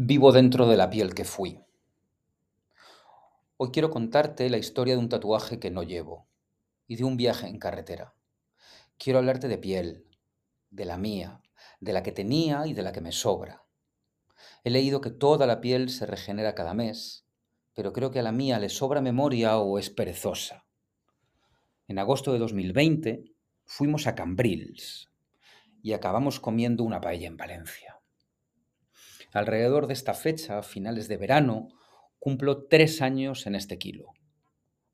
Vivo dentro de la piel que fui. Hoy quiero contarte la historia de un tatuaje que no llevo y de un viaje en carretera. Quiero hablarte de piel, de la mía, de la que tenía y de la que me sobra. He leído que toda la piel se regenera cada mes, pero creo que a la mía le sobra memoria o es perezosa. En agosto de 2020 fuimos a Cambrils y acabamos comiendo una paella en Valencia. Alrededor de esta fecha, a finales de verano, cumplo tres años en este kilo.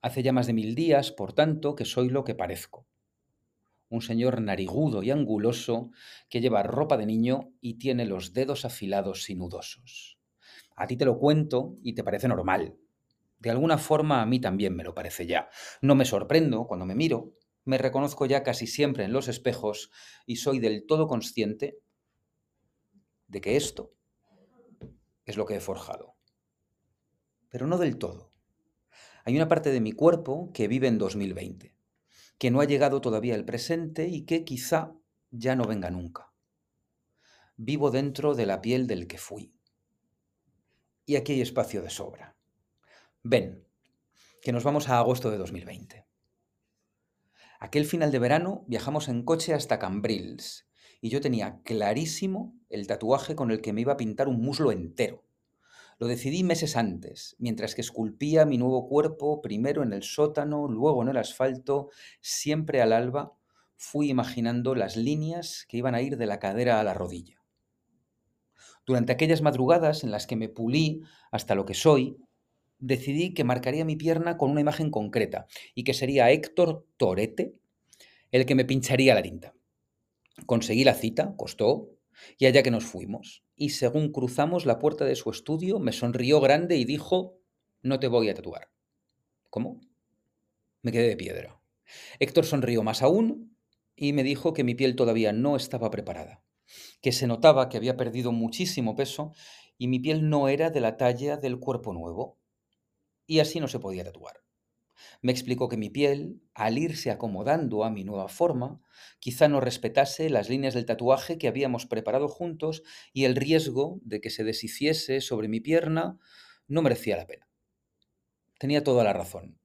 Hace ya más de mil días, por tanto, que soy lo que parezco. Un señor narigudo y anguloso que lleva ropa de niño y tiene los dedos afilados y nudosos. A ti te lo cuento y te parece normal. De alguna forma a mí también me lo parece ya. No me sorprendo cuando me miro, me reconozco ya casi siempre en los espejos y soy del todo consciente de que esto es lo que he forjado. Pero no del todo. Hay una parte de mi cuerpo que vive en 2020, que no ha llegado todavía al presente y que quizá ya no venga nunca. Vivo dentro de la piel del que fui. Y aquí hay espacio de sobra. Ven, que nos vamos a agosto de 2020. Aquel final de verano viajamos en coche hasta Cambrils y yo tenía clarísimo el tatuaje con el que me iba a pintar un muslo entero. Lo decidí meses antes, mientras que esculpía mi nuevo cuerpo, primero en el sótano, luego en el asfalto, siempre al alba, fui imaginando las líneas que iban a ir de la cadera a la rodilla. Durante aquellas madrugadas en las que me pulí hasta lo que soy, decidí que marcaría mi pierna con una imagen concreta y que sería Héctor Torete el que me pincharía la tinta. Conseguí la cita, costó, y allá que nos fuimos. Y según cruzamos la puerta de su estudio, me sonrió grande y dijo, no te voy a tatuar. ¿Cómo? Me quedé de piedra. Héctor sonrió más aún y me dijo que mi piel todavía no estaba preparada, que se notaba que había perdido muchísimo peso y mi piel no era de la talla del cuerpo nuevo. Y así no se podía tatuar. Me explicó que mi piel, al irse acomodando a mi nueva forma, quizá no respetase las líneas del tatuaje que habíamos preparado juntos y el riesgo de que se deshiciese sobre mi pierna no merecía la pena. Tenía toda la razón.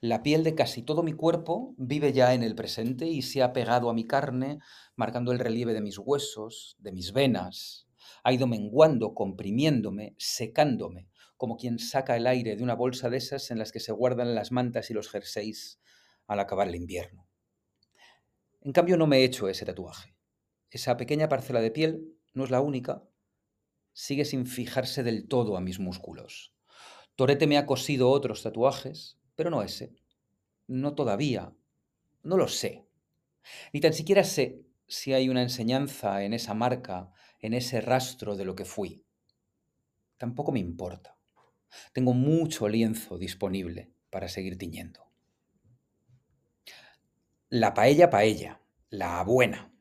La piel de casi todo mi cuerpo vive ya en el presente y se ha pegado a mi carne, marcando el relieve de mis huesos, de mis venas. Ha ido menguando, comprimiéndome, secándome, como quien saca el aire de una bolsa de esas en las que se guardan las mantas y los jerseys al acabar el invierno. En cambio, no me he hecho ese tatuaje. Esa pequeña parcela de piel no es la única, sigue sin fijarse del todo a mis músculos. Torete me ha cosido otros tatuajes, pero no ese. No todavía. No lo sé. Ni tan siquiera sé si hay una enseñanza en esa marca, en ese rastro de lo que fui. Tampoco me importa. Tengo mucho lienzo disponible para seguir tiñendo. La paella paella, la buena.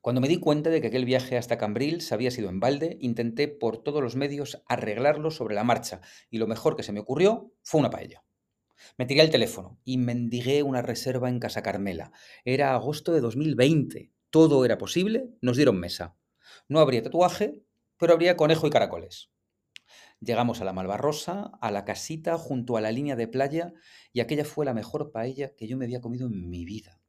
Cuando me di cuenta de que aquel viaje hasta Cambrils había sido en balde, intenté por todos los medios arreglarlo sobre la marcha y lo mejor que se me ocurrió fue una paella. Me tiré el teléfono y mendigué una reserva en Casa Carmela. Era agosto de 2020. Todo era posible, nos dieron mesa. No habría tatuaje, pero habría conejo y caracoles. Llegamos a la Malvarrosa, a la casita junto a la línea de playa, y aquella fue la mejor paella que yo me había comido en mi vida.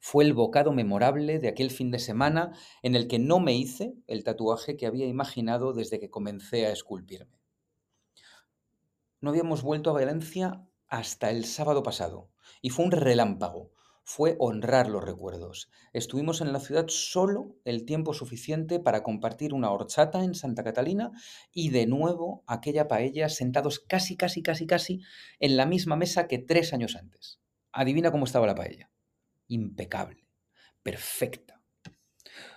Fue el bocado memorable de aquel fin de semana en el que no me hice el tatuaje que había imaginado desde que comencé a esculpirme. No habíamos vuelto a Valencia hasta el sábado pasado, y fue un relámpago, fue honrar los recuerdos. Estuvimos en la ciudad solo el tiempo suficiente para compartir una horchata en Santa Catalina y de nuevo aquella paella sentados casi, casi, casi, casi en la misma mesa que tres años antes. Adivina cómo estaba la paella. Impecable, perfecta.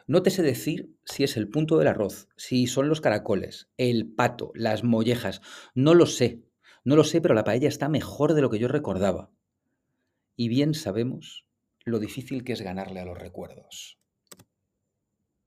No te sé decir si es el punto del arroz, si son los caracoles, el pato, las mollejas. No lo sé. No lo sé, pero la paella está mejor de lo que yo recordaba y bien sabemos lo difícil que es ganarle a los recuerdos.